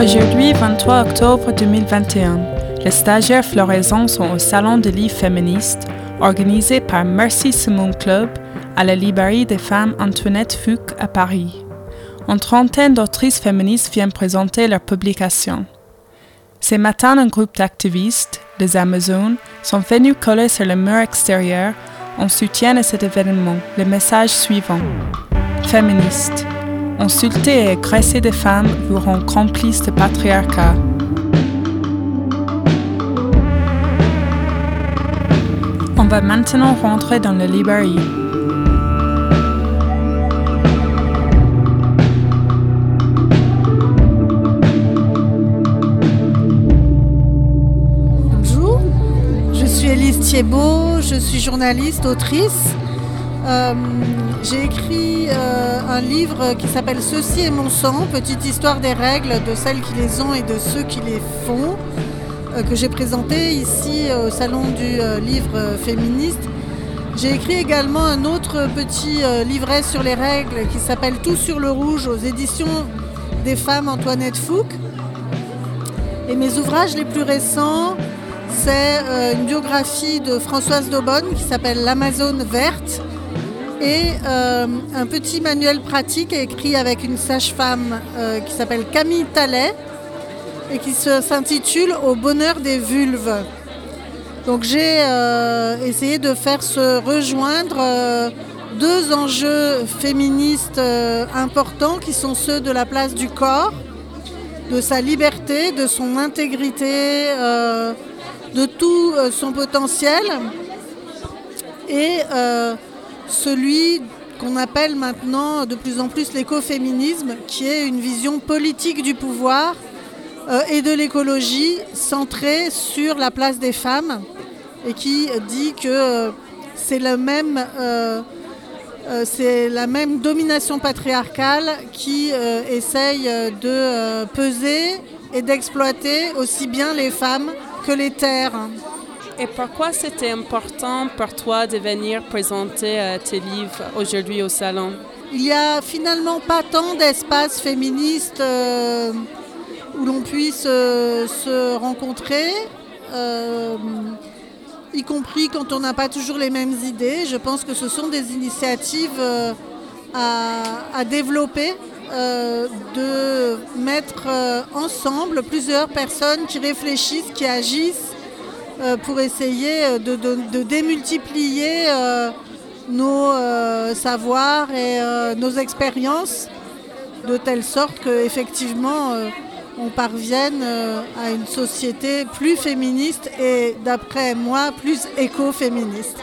Aujourd'hui, 23 octobre 2021, les stagiaires floraisons sont au Salon de livres féministes organisé par Mercy Simone Club à la librairie des femmes Antoinette Fuc à Paris. Une trentaine d'autrices féministes viennent présenter leurs publications. Ces matins, un groupe d'activistes, les Amazones, sont venus coller sur le mur extérieur en soutien à cet événement le message suivant. Féministes, insulter et agresser des femmes vous rend complices de patriarcat. On va maintenant rentrer dans la librairie. Bonjour, je suis Élise Thiebaud, je suis journaliste, autrice. Euh, j'ai écrit euh, un livre qui s'appelle Ceci est mon sang, petite histoire des règles de celles qui les ont et de ceux qui les font, euh, que j'ai présenté ici au Salon du livre féministe. J'ai écrit également un autre petit livret sur les règles qui s'appelle Tout sur le rouge aux éditions des femmes Antoinette Fouque. Et mes ouvrages les plus récents, c'est une biographie de Françoise Daubonne qui s'appelle L'Amazone verte et euh, un petit manuel pratique écrit avec une sage-femme euh, qui s'appelle Camille Tallet et qui s'intitule Au bonheur des vulves. Donc j'ai euh, essayé de faire se rejoindre deux enjeux féministes importants qui sont ceux de la place du corps, de sa liberté, de son intégrité, de tout son potentiel et celui qu'on appelle maintenant de plus en plus l'écoféminisme, qui est une vision politique du pouvoir euh, et de l'écologie centrée sur la place des femmes et qui dit que euh, euh, c'est la même domination patriarcale qui essaye de peser et d'exploiter aussi bien les femmes que les terres. Et pourquoi c'était important pour toi de venir présenter euh, tes livres aujourd'hui au salon? Il n'y a finalement pas tant d'espace féministe euh, où l'on puisse euh, se rencontrer, y compris quand on n'a pas toujours les mêmes idées. Je pense que ce sont des initiatives à, développer. de mettre ensemble plusieurs personnes qui réfléchissent, qui agissent pour essayer euh, de, démultiplier euh, nos savoirs et nos expériences de telle sorte qu'effectivement on parvienne à une société plus féministe et d'après moi plus écoféministe.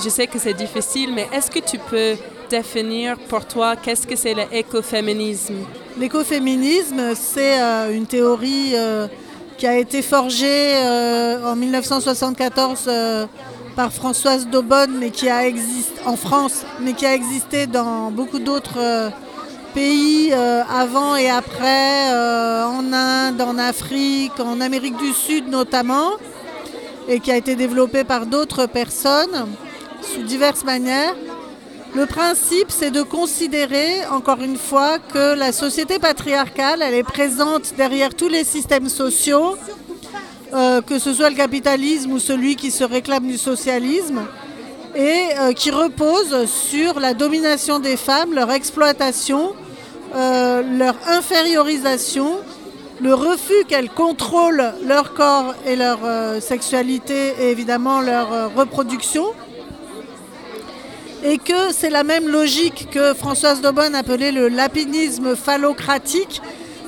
Je sais que c'est difficile, mais est-ce que tu peux définir pour toi qu'est-ce que c'est l'écoféminisme L'écoféminisme, c'est une théorie qui a été forgé euh, en 1974 euh, par Françoise Daubonne, mais qui a existé en France, mais qui a existé dans beaucoup d'autres euh, pays avant et après, en Inde, en Afrique, en Amérique du Sud notamment, et qui a été développé par d'autres personnes sous diverses manières. Le principe, c'est de considérer, encore une fois, que la société patriarcale, elle est présente derrière tous les systèmes sociaux, euh, que ce soit le capitalisme ou celui qui se réclame du socialisme, et euh, qui repose sur la domination des femmes, leur exploitation, euh, leur infériorisation, le refus qu'elles contrôlent leur corps et leur sexualité et évidemment leur reproduction et que c'est la même logique que Françoise Daubonne appelait le lapinisme phallocratique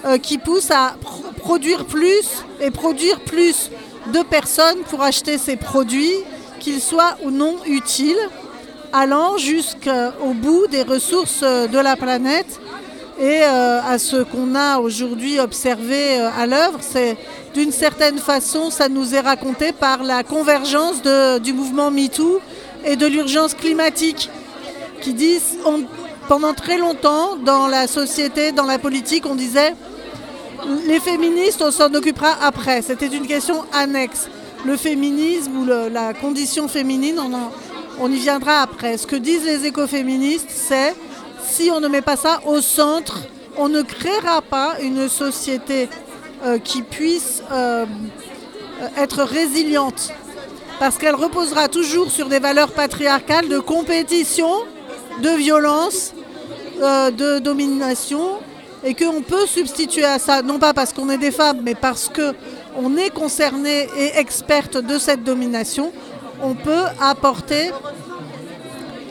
euh, qui pousse à produire plus et produire plus de personnes pour acheter ces produits, qu'ils soient ou non utiles, allant jusqu'au bout des ressources de la planète et euh, à ce qu'on a aujourd'hui observé euh, à l'œuvre. C'est d'une certaine façon, ça nous est raconté par la convergence du mouvement MeToo et de l'urgence climatique, qui disent, pendant très longtemps, dans la société, dans la politique, on disait, les féministes, on s'en occupera après. C'était une question annexe. Le féminisme ou la condition féminine, on, y viendra après. Ce que disent les écoféministes, c'est si on ne met pas ça au centre, on ne créera pas une société euh, qui puisse euh, être résiliente. Parce qu'elle reposera toujours sur des valeurs patriarcales de compétition, de violence, euh, de domination, et qu'on peut substituer à ça, non pas parce qu'on est des femmes, mais parce qu'on est concerné et experte de cette domination, on peut apporter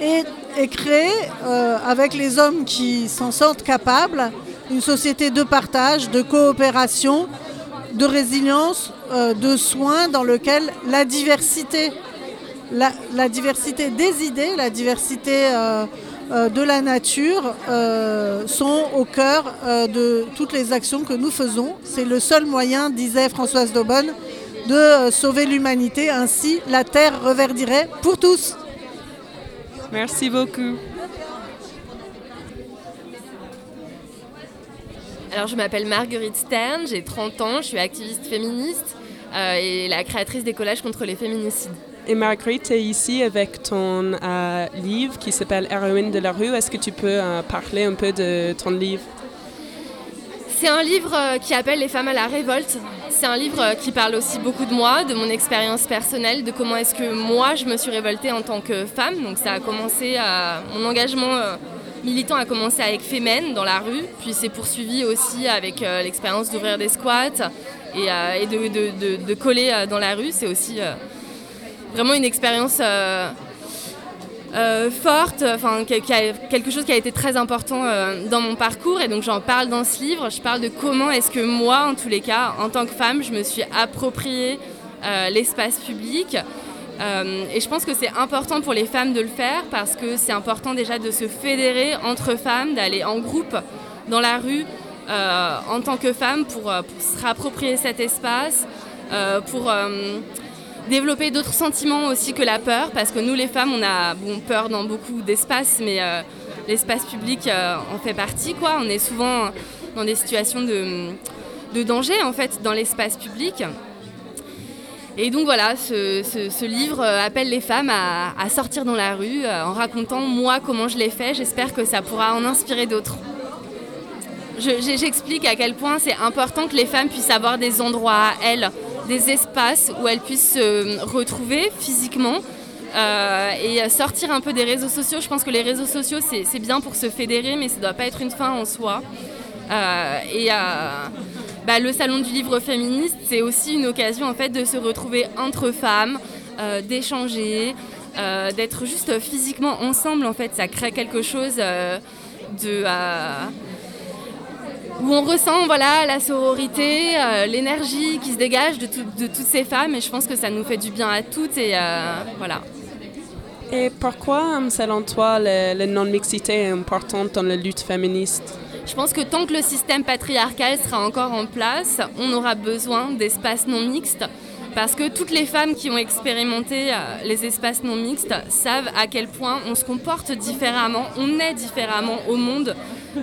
et, créer, euh, avec les hommes qui s'en sentent capables, une société de partage, de coopération, de résilience, euh, de soins dans lequel la diversité, la, diversité des idées, la diversité euh, de la nature sont au cœur de toutes les actions que nous faisons. C'est le seul moyen, disait Françoise Daubonne, de sauver l'humanité. Ainsi, la Terre reverdirait pour tous. Merci beaucoup. Alors, je m'appelle Marguerite Stern, j'ai 30 ans, je suis activiste féministe euh, et la créatrice des collages contre les féminicides. Et Marguerite, tu es ici avec ton euh, livre qui s'appelle Héroïne de la rue. Est-ce que tu peux euh, parler un peu de ton livre? C'est un livre qui appelle les femmes à la révolte c'est un livre qui parle aussi beaucoup de moi, de mon expérience personnelle, de comment est-ce que moi je me suis révoltée en tant que femme. Donc ça a commencé à mon engagement militant a commencé avec Femen dans la rue, puis c'est poursuivi aussi avec euh, l'expérience d'ouvrir des squats et, euh, de, coller dans la rue. C'est aussi vraiment une expérience euh, forte, enfin quelque chose qui a été très important euh, dans mon parcours et donc j'en parle dans ce livre. Je parle de comment est-ce que moi, en tous les cas, en tant que femme, je me suis approprié euh, l'espace public. Et je pense que c'est important pour les femmes de le faire parce que c'est important déjà de se fédérer entre femmes, d'aller en groupe dans la rue en tant que femme pour, pour se réapproprier cet espace, pour développer d'autres sentiments aussi que la peur, parce que nous les femmes, on a peur dans beaucoup d'espaces, mais euh, l'espace public euh, en fait partie. Quoi. On est souvent dans des situations de, danger en fait dans l'espace public. Et donc voilà, ce, livre euh, appelle les femmes à, sortir dans la rue en racontant moi comment je l'ai fait. J'espère que ça pourra en inspirer d'autres. J'explique à quel point c'est important que les femmes puissent avoir des endroits à elles des espaces où elles puissent se retrouver physiquement. Euh, et sortir un peu des réseaux sociaux. Je pense que les réseaux sociaux, c'est bien pour se fédérer, mais ça ne doit pas être une fin en soi. Euh, euh, bah, le salon du livre féministe, c'est aussi une occasion en fait de se retrouver entre femmes, d'échanger, d'être juste physiquement ensemble. En fait, ça crée quelque chose de où on ressent voilà, la sororité, euh, l'énergie qui se dégage de, toutes ces femmes et je pense que ça nous fait du bien à toutes et euh, voilà. Et pourquoi, selon toi, la non-mixité est importante dans la lutte féministe? Je pense que tant que le système patriarcal sera encore en place, on aura besoin d'espaces non mixtes parce que toutes les femmes qui ont expérimenté euh, les espaces non mixtes savent à quel point on se comporte différemment, on est différemment au monde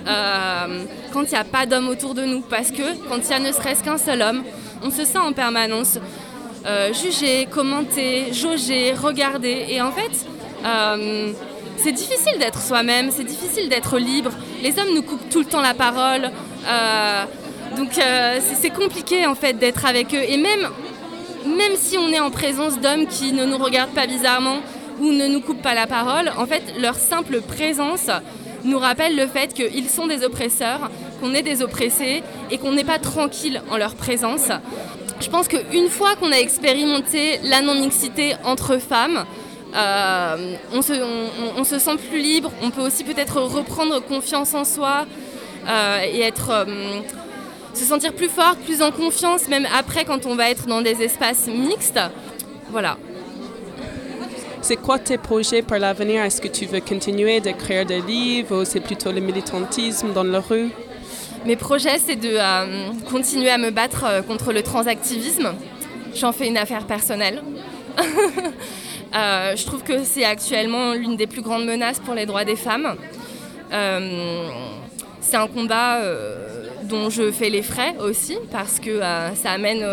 euh, quand il n'y a pas d'hommes autour de nous. Parce que quand il y a ne serait-ce qu'un seul homme, on se sent en permanence euh, jugé, commenté, jaugé, regardé. Et en fait, c'est difficile d'être soi-même, c'est difficile d'être libre. Les hommes nous coupent tout le temps la parole. donc c'est compliqué en fait d'être avec eux. Et même, même si on est en présence d'hommes qui ne nous regardent pas bizarrement ou ne nous coupent pas la parole, en fait leur simple présence nous rappelle le fait qu'ils sont des oppresseurs, qu'on est des oppressés et qu'on n'est pas tranquille en leur présence. Je pense qu'une fois qu'on a expérimenté la non-mixité entre femmes, euh, on, se, sent plus libre, on peut aussi peut-être reprendre confiance en soi euh, et être, euh, se sentir plus fort, plus en confiance, même après quand on va être dans des espaces mixtes. Voilà. C'est quoi tes projets pour l'avenir? Est-ce que tu veux continuer d'écrire des livres ou c'est plutôt le militantisme dans la rue? Mes projets, c'est de euh, continuer à me battre contre le transactivisme. J'en fais une affaire personnelle. Euh, je trouve que c'est actuellement l'une des plus grandes menaces pour les droits des femmes. c'est un combat dont je fais les frais aussi parce que ça amène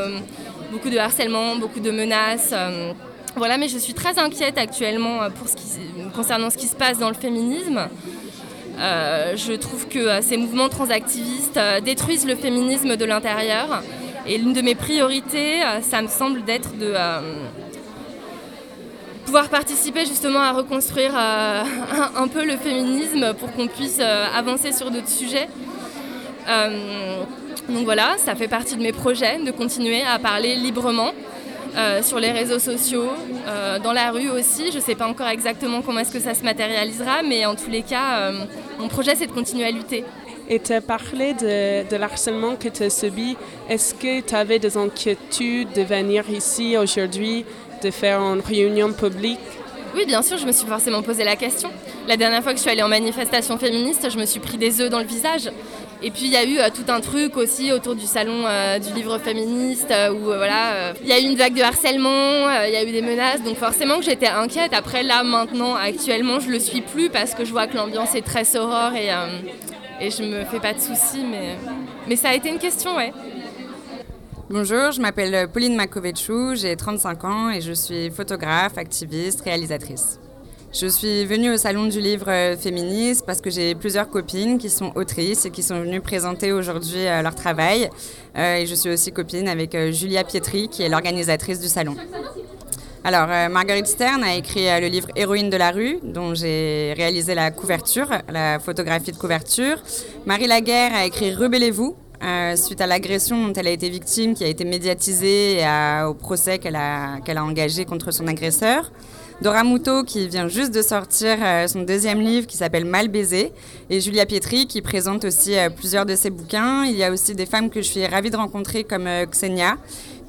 beaucoup de harcèlement, beaucoup de menaces. Voilà, mais je suis très inquiète actuellement euh, concernant ce qui se passe dans le féminisme. je trouve que ces mouvements transactivistes détruisent le féminisme de l'intérieur. Et l'une de mes priorités, ça me semble d'être de pouvoir participer justement à reconstruire un, peu le féminisme pour qu'on puisse avancer sur d'autres sujets. donc voilà, ça fait partie de mes projets de continuer à parler librement euh, sur les réseaux sociaux, euh, dans la rue aussi. Je ne sais pas encore exactement comment est-ce que ça se matérialisera, mais en tous les cas, euh, mon projet, c'est de continuer à lutter. Et tu as parlé de, de l'harcèlement que tu as subi. Est-ce que tu avais des inquiétudes de venir ici aujourd'hui, de faire une réunion publique oui, bien sûr, je me suis forcément posé la question. La dernière fois que je suis allée en manifestation féministe, je me suis pris des œufs dans le visage. Et puis il y a eu euh, tout un truc aussi autour du salon euh, du livre féministe euh, où voilà, il y a eu une vague de harcèlement, il y a eu des menaces, donc forcément que j'étais inquiète. Après là, maintenant, actuellement, je le suis plus parce que je vois que l'ambiance est très sorore et, et je me fais pas de soucis, mais, mais ça a été une question, ouais. Bonjour, je m'appelle Pauline Makovechou, j'ai 35 ans et je suis photographe, activiste, réalisatrice. Je suis venue au Salon du Livre euh, féministe parce que j'ai plusieurs copines qui sont autrices et qui sont venues présenter aujourd'hui euh, leur travail. Euh, et je suis aussi copine avec Julia Pietri, qui est l'organisatrice du salon. Alors, Marguerite Stern a écrit le livre Héroïne de la rue, dont j'ai réalisé la couverture, la photographie de couverture. Marie Laguerre a écrit Rebellez-vous, suite à l'agression dont elle a été victime, qui a été médiatisée et au procès qu'elle a, engagé contre son agresseur. Dora Muto qui vient juste de sortir euh, son deuxième livre qui s'appelle Mal baisé et Julia Pietri qui présente aussi euh, plusieurs de ses bouquins. Il y a aussi des femmes que je suis ravie de rencontrer comme euh, Xenia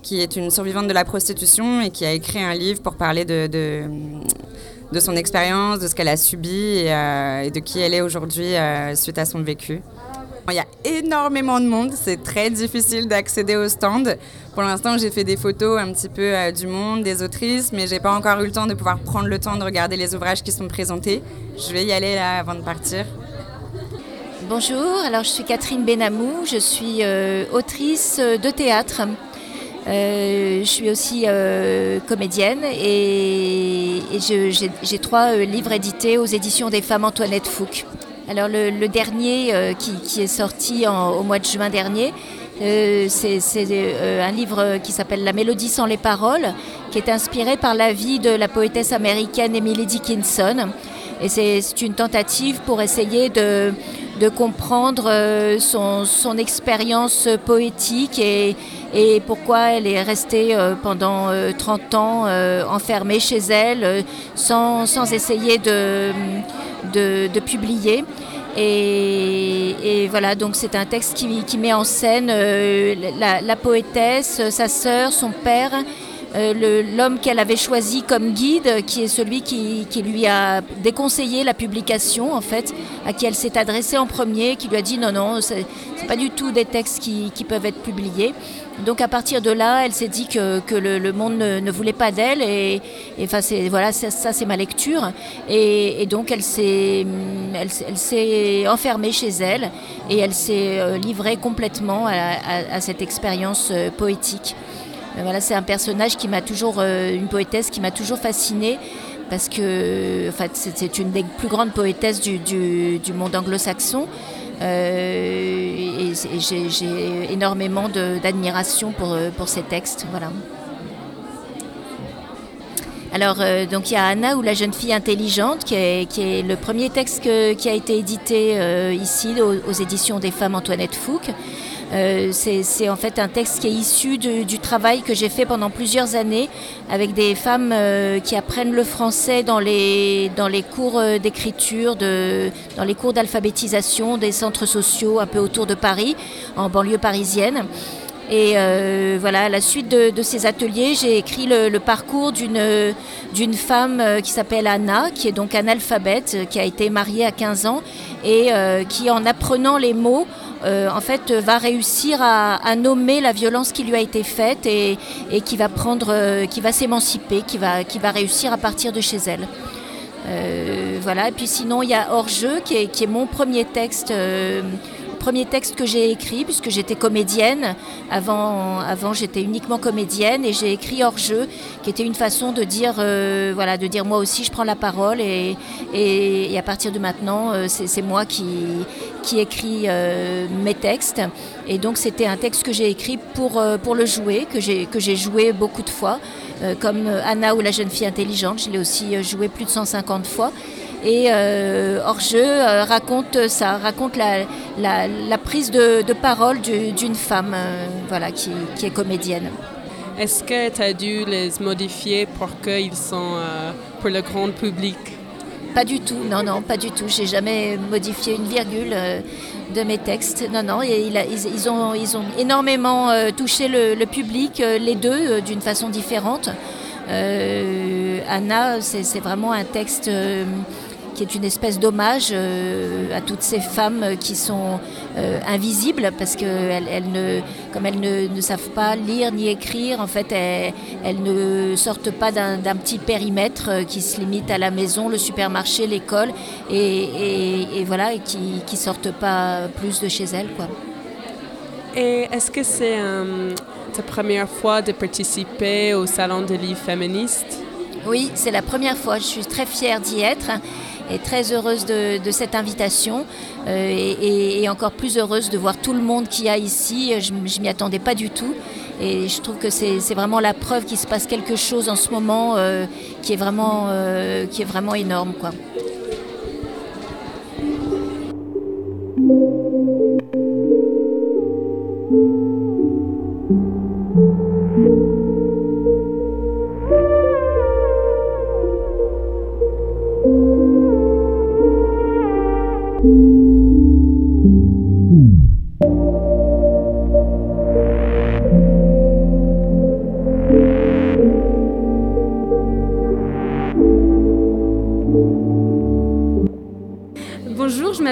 qui est une survivante de la prostitution et qui a écrit un livre pour parler de, son expérience, de ce qu'elle a subi et, de qui elle est aujourd'hui suite à son vécu. Il y a énormément de monde, c'est très difficile d'accéder au stand. Pour l'instant, j'ai fait des photos un petit peu euh, du monde, des autrices, mais j'ai pas encore eu le temps de pouvoir prendre le temps de regarder les ouvrages qui sont présentés. Je vais y aller là avant de partir. Bonjour, alors je suis Catherine Benamou, je suis euh, autrice de théâtre. Euh, je suis aussi comédienne et, j'ai trois livres édités aux éditions des femmes Antoinette Fouque. Alors le, dernier euh, qui, est sorti au mois de juin dernier, euh, c'est euh, un livre qui s'appelle La mélodie sans les paroles, qui est inspiré par la vie de la poétesse américaine Emily Dickinson. Et c'est une tentative pour essayer de, comprendre son, expérience poétique et, pourquoi elle est restée pendant 30 ans enfermée chez elle sans, sans essayer de de, publier. Et, voilà, donc c'est un texte qui, met en scène euh, la, poétesse, sa sœur, son père, euh, l'homme qu'elle avait choisi comme guide, qui est celui qui, lui a déconseillé la publication, en fait, à qui elle s'est adressée en premier, qui lui a dit non, non, c'est pas du tout des textes qui, peuvent être publiés. Donc à partir de là, elle s'est dit que, le, monde ne, voulait pas d'elle et, enfin voilà ça, c'est ma lecture et, donc elle s'est elle, s'est enfermée chez elle et elle s'est euh, livrée complètement à, cette expérience euh, poétique. Voilà c'est un personnage qui m'a toujours euh, une poétesse qui m'a toujours fascinée parce que c'est une des plus grandes poétesses du, du monde anglo-saxon. Euh, et, j'ai énormément d'admiration pour, euh, pour textes. Voilà. Alors, donc il y a Anna ou la jeune fille intelligente, qui est, qui est le premier texte qui a été édité ici aux, éditions des femmes Antoinette Fouque. Euh, c'est en fait un texte qui est issu du travail que j'ai fait pendant plusieurs années avec des femmes euh, qui apprennent le français dans les, dans les cours euh, d'écriture, dans les cours d'alphabétisation des centres sociaux un peu autour de Paris, en banlieue parisienne. Et voilà, à la suite de, ces ateliers, j'ai écrit le, parcours d'une femme qui s'appelle Anna, qui est donc analphabète, qui a été mariée à 15 ans et qui, en apprenant les mots, euh, en fait, va réussir à, nommer la violence qui lui a été faite et, qui va prendre, euh, qui va s'émanciper, qui va, qui va réussir à partir de chez elle. Euh, voilà. Et puis sinon, il y a Hors-jeu, qui est, mon premier texte premier texte que j'ai écrit, puisque j'étais comédienne. Avant, avant j'étais uniquement comédienne et j'ai écrit hors jeu, qui était une façon de dire, euh, voilà, de dire moi aussi je prends la parole et, à partir de maintenant, euh, c'est moi qui, qui écrit euh, mes textes. Et donc c'était un texte que j'ai écrit pour, pour le jouer, que j'ai joué beaucoup de fois, comme Anna ou la jeune fille intelligente. Je l'ai aussi joué plus de 150 fois. Et euh, hors-jeu euh, raconte ça, raconte la, la, prise de, de parole d'une femme euh, voilà, qui, qui, est comédienne. Est-ce que tu as dû les modifier pour qu'ils sont pour le grand public? Pas du tout, non, non, pas du tout. J'ai jamais modifié une virgule de mes textes. Non, non, ils, ils, ont, ils ont énormément touché le, le public, les deux, d'une façon différente. Anna, c'est vraiment un texte qui est une espèce d'hommage euh, à toutes ces femmes qui sont euh, invisibles parce qu'elles elles ne, comme elles ne, savent pas lire ni écrire, en fait, elles, ne sortent pas d'un petit périmètre euh, qui se limite à la maison, le supermarché, l'école, et, voilà, et qui, qui sortent pas plus de chez elles, quoi. Et est-ce que c'est ta première fois de participer au Salon des livres féministes Oui, c'est la première fois. Je suis très fière d'y être et très heureuse de, cette invitation euh, et, encore plus heureuse de voir tout le monde qu'il y a ici. Je ne m'y attendais pas du tout. Et je trouve que c'est vraiment la preuve qu'il se passe quelque chose en ce moment euh, qui, est vraiment, euh, qui est vraiment énorme. Quoi.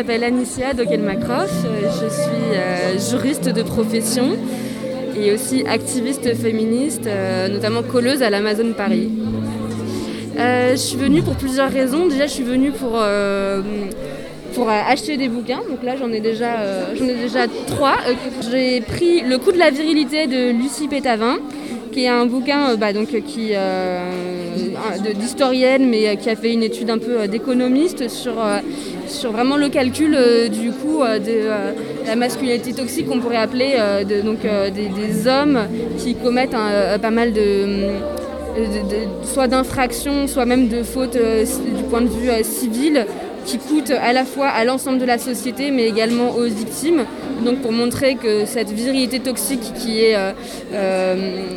M'appelle Anicia Dokel-Macross, je suis euh, juriste de profession et aussi activiste féministe, euh, notamment colleuse à l'Amazon Paris. Euh, je suis venue pour plusieurs raisons. Déjà, je suis venue pour, pour acheter des bouquins. Donc là, j'en ai, déjà, j'en ai déjà trois. J'ai pris Le coup de la virilité de Lucie Pétavin qui est un bouquin bah, donc, qui, d'historienne, mais qui a fait une étude un peu d'économiste sur sur vraiment le calcul euh, du euh, de euh, la masculinité toxique qu'on pourrait appeler donc, des, hommes qui commettent pas mal de, soit d'infractions, soit même de fautes du point de vue civil qui coûtent à la fois à l'ensemble de la société mais également aux victimes donc pour montrer que cette virilité toxique qui est euh, euh,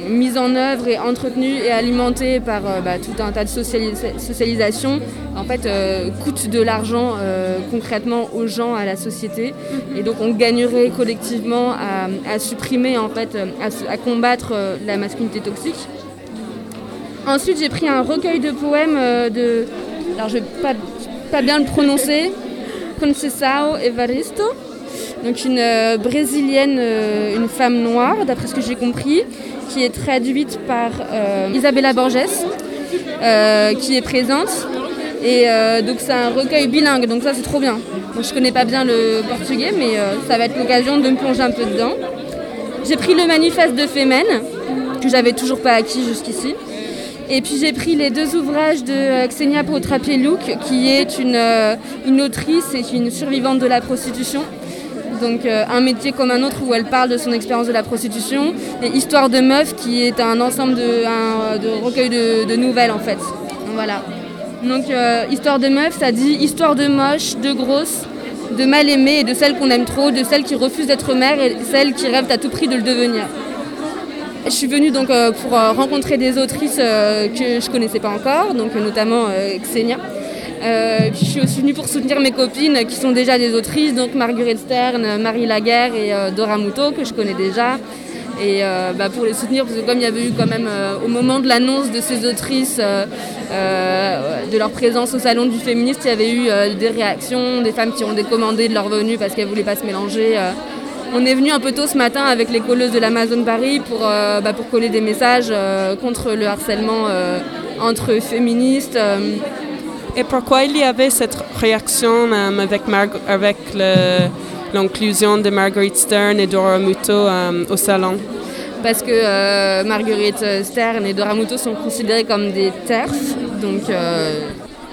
mise en œuvre et entretenue et alimentée par euh, bah, tout un tas de socialisation, en fait, coûte de l'argent concrètement aux gens, à la société. Et donc on gagnerait collectivement à, supprimer, en fait, à, combattre la masculinité toxique. Ensuite, j'ai pris un recueil de poèmes de. Alors, je vais pas, bien le prononcer. Conceição Evaristo donc une euh, brésilienne, euh, une femme noire, d'après ce que j'ai compris, qui est traduite par euh, Isabella Borges, qui est présente. Et donc c'est un recueil bilingue, donc ça c'est trop bien. Je je connais pas bien le portugais, mais ça va être l'occasion de me plonger un peu dedans. J'ai pris le manifeste de Femen, que j'avais toujours pas acquis jusqu'ici. Et puis j'ai pris les deux ouvrages de Xenia Potrapieluk, qui est une, une autrice et une survivante de la prostitution, donc euh, un métier comme un autre où elle parle de son expérience de la prostitution, et Histoire de meuf qui est un ensemble de, recueil de, nouvelles en fait. Voilà. Donc euh, Histoire de meuf, ça dit histoire de moche, de grosse, de mal aimée et de celle qu'on aime trop, de celle qui refuse d'être mère et celle qui rêve à tout prix de le devenir. Je suis venue donc euh, pour rencontrer des autrices que je connaissais pas encore, donc notamment Xenia. Euh, je suis aussi venue pour soutenir mes copines qui sont déjà des autrices, donc Marguerite Stern, Marie Laguerre et euh, Dora Muto, que je connais déjà. Et euh, bah, pour les soutenir, parce que comme il y avait eu quand même au moment de l'annonce de ces autrices, de leur présence au salon du féministe, il y avait eu des réactions, des femmes qui ont décommandé de leur venue parce qu'elles ne voulaient pas se mélanger. On est venu un peu tôt ce matin avec les colleuses de l'Amazon Paris pour, bah, pour coller des messages contre le harcèlement entre féministes. Et pourquoi il y avait cette réaction avec, l'inclusion de Marguerite Stern et Dora Muto au salon? Parce que Marguerite Stern et Dora Muto sont considérées comme des TERF. Donc,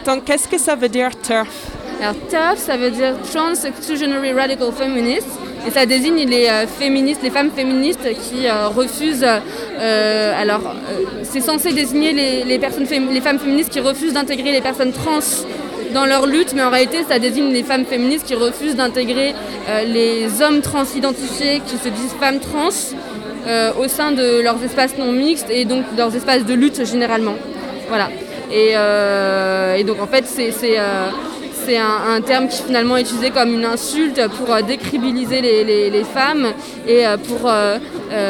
donc qu'est-ce que ça veut dire TERF? Alors TERF, ça veut dire Trans Exclusionary Radical Feminist. Et ça désigne les féministes, les femmes féministes qui refusent. alors, c'est censé désigner les, personnes, les femmes féministes qui refusent d'intégrer les personnes trans dans leur lutte, mais en réalité, ça désigne les femmes féministes qui refusent d'intégrer euh, les hommes transidentifiés qui se disent femmes trans euh, au sein de leurs espaces non mixtes et donc leurs espaces de lutte généralement. Voilà. Et, euh, donc en fait, c'est c'est un, terme qui finalement est utilisé comme une insulte pour euh, décribiliser les, femmes et euh, pour euh,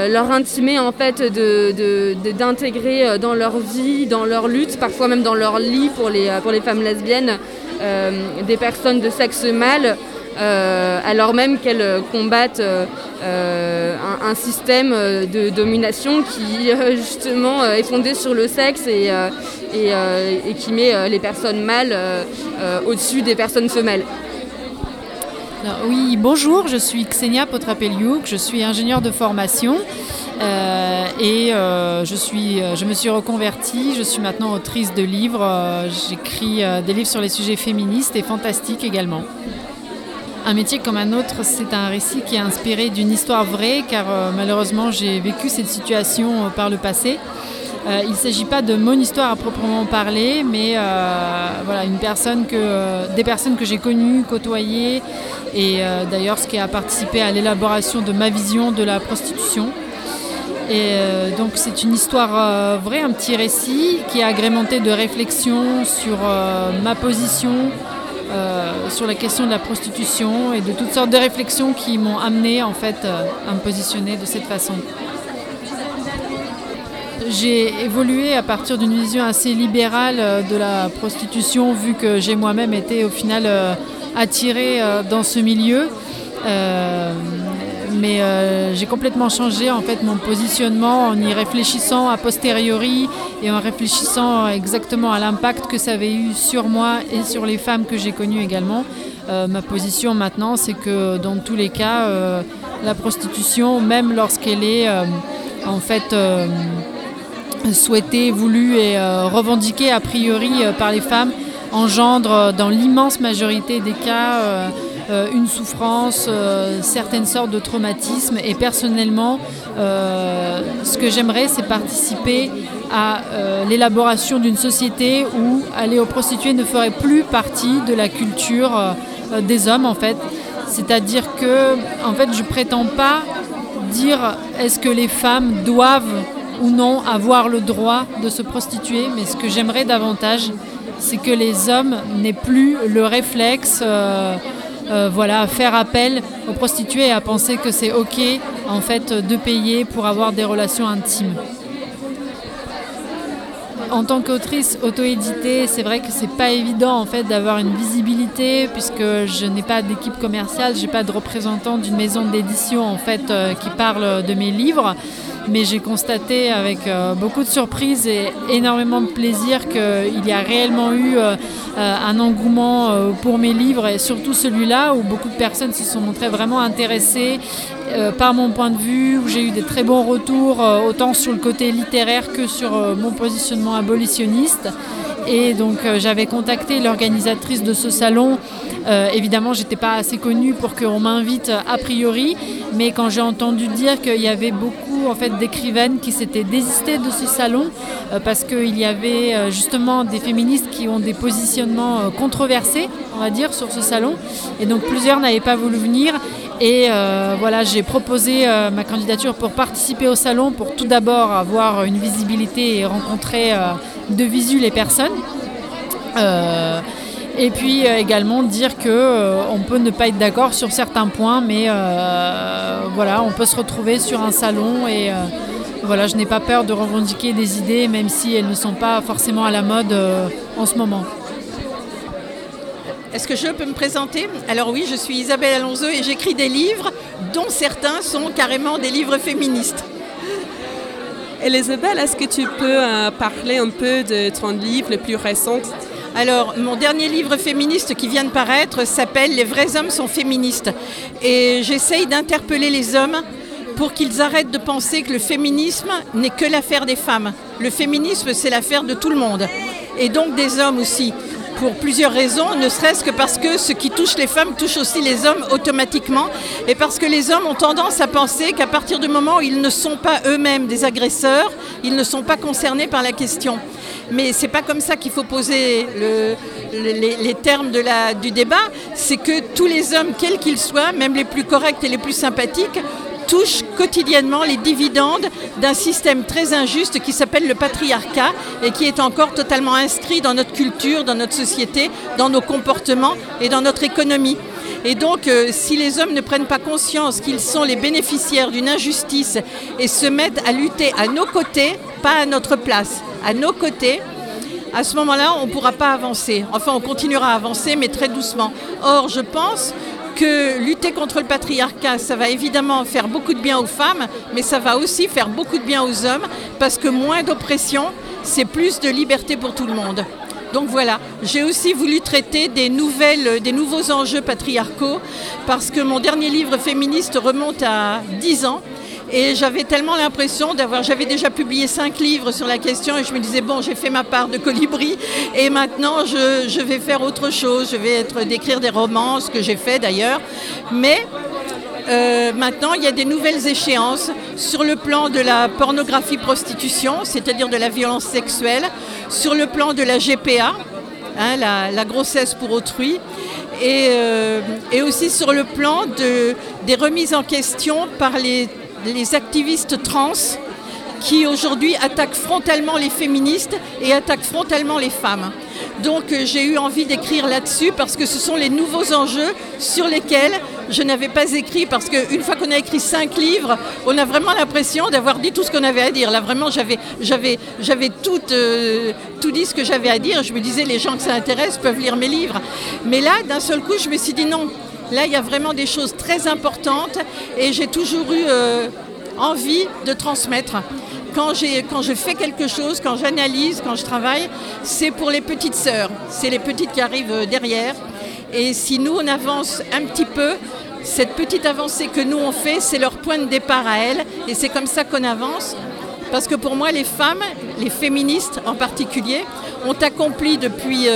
leur intimer en fait d'intégrer dans leur vie, dans leur lutte, parfois même dans leur lit pour les, femmes lesbiennes, des personnes de sexe mâle alors même qu'elles combattent euh, euh, un, système de domination qui justement est fondé sur le sexe et, qui met les personnes mâles au-dessus des personnes femelles. oui, bonjour, je suis Ksenia Potrapeliuk, je suis ingénieure de formation et je me suis reconvertie, je suis maintenant autrice de livres, j'écris des livres sur les sujets féministes et fantastiques également. Un métier comme un autre, c'est un récit qui est inspiré d'une histoire vraie, car euh, malheureusement j'ai vécu cette situation euh, par le passé. Euh, il ne s'agit pas de mon histoire à proprement parler, mais voilà, une personne que, des personnes que j'ai connues, côtoyées, et d'ailleurs ce qui a participé à l'élaboration de ma vision de la prostitution. Et donc c'est une histoire vraie, un petit récit qui est agrémenté de réflexions sur ma position, euh, sur la question de la prostitution et de toutes sortes de réflexions qui m'ont amené en fait euh, à me positionner de cette façon. J'ai évolué à partir d'une vision assez libérale euh, de la prostitution vu que j'ai moi-même été au final attirée dans ce milieu mais euh, j'ai complètement changé en fait mon positionnement en y réfléchissant a posteriori et en réfléchissant exactement à l'impact que ça avait eu sur moi et sur les femmes que j'ai connues également. Euh, ma position maintenant, c'est que dans tous les cas, euh, la prostitution, même lorsqu'elle est en fait souhaitée, voulue et revendiquée a priori par les femmes, engendre dans l'immense majorité des cas une souffrance, euh, certaines sortes de traumatismes. Et personnellement, euh, ce que j'aimerais, c'est participer à l'élaboration d'une société où aller aux prostituées ne ferait plus partie de la culture des hommes, en fait. C'est-à-dire que, en fait, je prétends pas dire est-ce que les femmes doivent ou non avoir le droit de se prostituer, mais ce que j'aimerais davantage, c'est que les hommes n'aient plus le réflexe euh, voilà, faire appel aux prostituées et à penser que c'est ok en fait de payer pour avoir des relations intimes. En tant qu'autrice auto-éditée, c'est vrai que c'est pas évident en fait d'avoir une visibilité puisque je n'ai pas d'équipe commerciale, j'ai pas de représentant d'une maison d'édition en fait euh, qui parle de mes livres mais j'ai constaté avec euh, beaucoup de surprise et énormément de plaisir qu'il y a réellement eu euh, euh, un engouement pour mes livres et surtout celui-là où beaucoup de personnes se sont montrées vraiment intéressées par mon point de vue, où j'ai eu des très bons retours autant sur le côté littéraire que sur mon positionnement abolitionniste. Et donc j'avais contacté l'organisatrice de ce salon. Euh, évidemment, j'étais pas assez connue pour qu'on m'invite a priori, mais quand j'ai entendu dire qu'il y avait beaucoup en fait d'écrivaines qui s'étaient désistées de ce salon euh, parce qu'il y avait euh, justement des féministes qui ont des positionnements controversés, on va dire, sur ce salon, et donc plusieurs n'avaient pas voulu venir. Et voilà, j'ai proposé ma candidature pour participer au salon, pour tout d'abord avoir une visibilité et rencontrer de visu les personnes. Et puis euh, également dire que euh, on peut ne pas être d'accord sur certains points, mais euh, voilà, on peut se retrouver sur un salon et voilà, je n'ai pas peur de revendiquer des idées, même si elles ne sont pas forcément à la mode en ce moment. Est-ce que je peux me présenter? Alors oui, je suis Isabelle Alonso et j'écris des livres dont certains sont carrément des livres féministes. Elisabeth, est-ce que tu peux parler un peu de ton livre le plus récent? Alors, mon dernier livre féministe qui vient de paraître s'appelle Les vrais hommes sont féministes. Et j'essaye d'interpeller les hommes pour qu'ils arrêtent de penser que le féminisme n'est que l'affaire des femmes. Le féminisme, c'est l'affaire de tout le monde. Et donc des hommes aussi pour plusieurs raisons, ne serait-ce que parce que ce qui touche les femmes touche aussi les hommes automatiquement, et parce que les hommes ont tendance à penser qu'à partir du moment où ils ne sont pas eux-mêmes des agresseurs, ils ne sont pas concernés par la question. Mais c'est pas comme ça qu'il faut poser les, termes du débat. C'est que tous les hommes, quels qu'ils soient, même les plus corrects et les plus sympathiques, touche quotidiennement les dividendes d'un système très injuste qui s'appelle le patriarcat et qui est encore totalement inscrit dans notre culture, dans notre société, dans nos comportements et dans notre économie. Et donc, euh, si les hommes ne prennent pas conscience qu'ils sont les bénéficiaires d'une injustice et se mettent à lutter à nos côtés, pas à notre place, à nos côtés, à ce moment-là, on ne pourra pas avancer. Enfin, on continuera à avancer, mais très doucement. Or, je pense que lutter contre le patriarcat, ça va évidemment faire beaucoup de bien aux femmes, mais ça va aussi faire beaucoup de bien aux hommes, parce que moins d'oppression, c'est plus de liberté pour tout le monde. Donc voilà, j'ai aussi voulu traiter des, nouvelles, des nouveaux enjeux patriarcaux, parce que mon dernier livre féministe remonte à 10 ans. Et j'avais tellement l'impression d'avoir, j'avais déjà publié cinq livres sur la question et je me disais, bon, j'ai fait ma part de colibri et maintenant je, vais faire autre chose, je vais être d'écrire des romans, ce que j'ai fait d'ailleurs. Mais euh, maintenant, il y a des nouvelles échéances sur le plan de la pornographie prostitution, c'est-à-dire de la violence sexuelle, sur le plan de la GPA, hein, la, grossesse pour autrui, et, euh, aussi sur le plan de, des remises en question par les les activistes trans qui aujourd'hui attaquent frontalement les féministes et attaquent frontalement les femmes. Donc euh, j'ai eu envie d'écrire là-dessus parce que ce sont les nouveaux enjeux sur lesquels je n'avais pas écrit parce qu'une fois qu'on a écrit cinq livres, on a vraiment l'impression d'avoir dit tout ce qu'on avait à dire. Là vraiment j'avais, j'avais, j'avais tout, euh, tout dit ce que j'avais à dire. Je me disais les gens que ça intéresse peuvent lire mes livres. Mais là d'un seul coup je me suis dit non, Là, il y a vraiment des choses très importantes et j'ai toujours eu euh, envie de transmettre. Quand, je fais quelque chose, quand j'analyse, quand je travaille, c'est pour les petites sœurs. C'est les petites qui arrivent euh, derrière. Et si nous, on avance un petit peu, cette petite avancée que nous, on fait, c'est leur point de départ à elles. Et c'est comme ça qu'on avance. Parce que pour moi, les femmes, les féministes en particulier, ont accompli depuis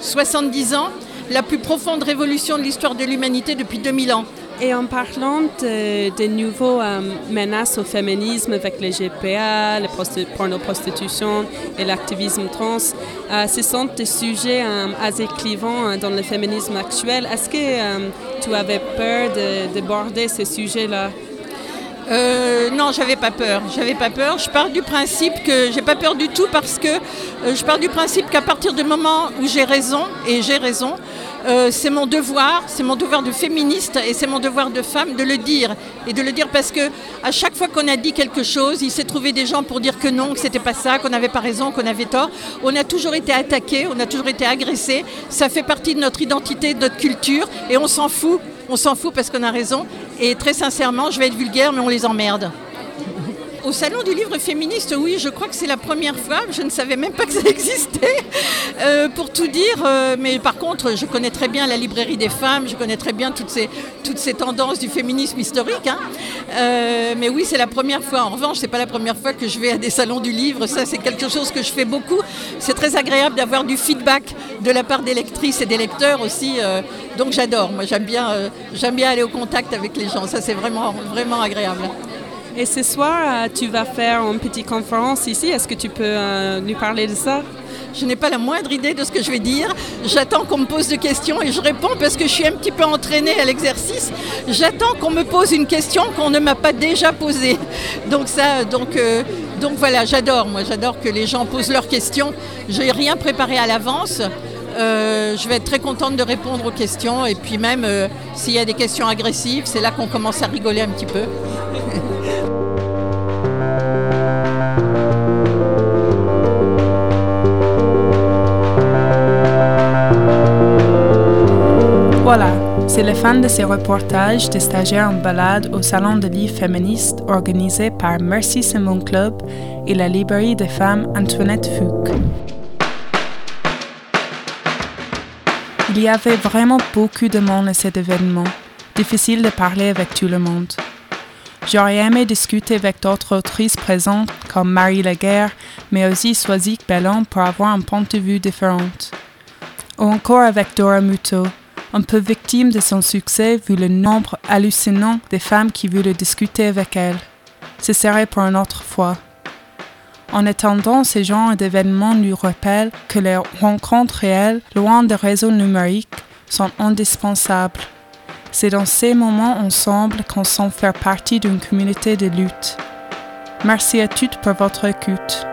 70 euh, ans la plus profonde révolution de l'histoire de l'humanité depuis 2000 ans. Et en parlant de, des nouveaux euh, menaces au féminisme avec les GPA, la porno-prostitution et l'activisme trans, euh, ce sont des sujets euh, assez clivants dans le féminisme actuel. Est-ce que tu avais peur d'aborder ces sujets-là? Euh, non, j'avais pas peur. J'avais pas peur. Je pars du principe que j'ai pas peur du tout parce que euh, je pars du principe qu'à partir du moment où j'ai raison et j'ai raison, euh, c'est mon devoir, c'est mon devoir de féministe et c'est mon devoir de femme de le dire et de le dire parce que à chaque fois qu'on a dit quelque chose, il s'est trouvé des gens pour dire que non, que c'était pas ça, qu'on n'avait pas raison, qu'on avait tort. On a toujours été attaqué, on a toujours été agressé. Ça fait partie de notre identité, de notre culture et on s'en fout. On s'en fout parce qu'on a raison. Et très sincèrement, je vais être vulgaire, mais on les emmerde. Au salon du livre féministe, oui, je crois que c'est la première fois. Je ne savais même pas que ça existait, euh, pour tout dire. Euh, mais par contre, je connais très bien la librairie des femmes, je connais très bien toutes ces, tendances du féminisme historique. Hein. Euh, mais oui, c'est la première fois. En revanche, c'est pas la première fois que je vais à des salons du livre. Ça, c'est quelque chose que je fais beaucoup. C'est très agréable d'avoir du feedback de la part des lectrices et des lecteurs aussi. donc j'adore. Moi, j'aime bien, j'aime bien aller au contact avec les gens. Ça, c'est vraiment, vraiment agréable. Et ce soir, euh, tu vas faire une petite conférence ici. Est-ce que tu peux euh, nous parler de ça? Je n'ai pas la moindre idée de ce que je vais dire. J'attends qu'on me pose des questions et je réponds parce que je suis un petit peu entraînée à l'exercice. J'attends qu'on me pose une question qu'on ne m'a pas déjà posée. Donc ça, donc, euh, donc voilà, j'adore. Moi, j'adore que les gens posent leurs questions. Je n'ai rien préparé à l'avance. je vais être très contente de répondre aux questions et puis même s'il y a des questions agressives, c'est là qu'on commence à rigoler un petit peu. Voilà, c'est la fin de ces reportages des stagiaires en balade au Salon de livres féministes organisé par Mercy Simon Club et la librairie des femmes Antoinette Fouque. Il y avait vraiment beaucoup de monde à cet événement. Difficile de parler avec tout le monde. J'aurais aimé discuter avec d'autres autrices présentes comme Marie Laguerre, mais aussi Soisic Bellon pour avoir un point de vue différent. Ou encore avec Dora Muto, un peu victime de son succès vu le nombre hallucinant des femmes qui voulaient discuter avec elle. Ce serait pour une autre fois. En attendant, ces genres d'événements nous rappellent que les rencontres réelles, loin des réseaux numériques, sont indispensables. C'est dans ces moments ensemble qu'on sent faire partie d'une communauté de lutte. Merci à toutes pour votre écoute.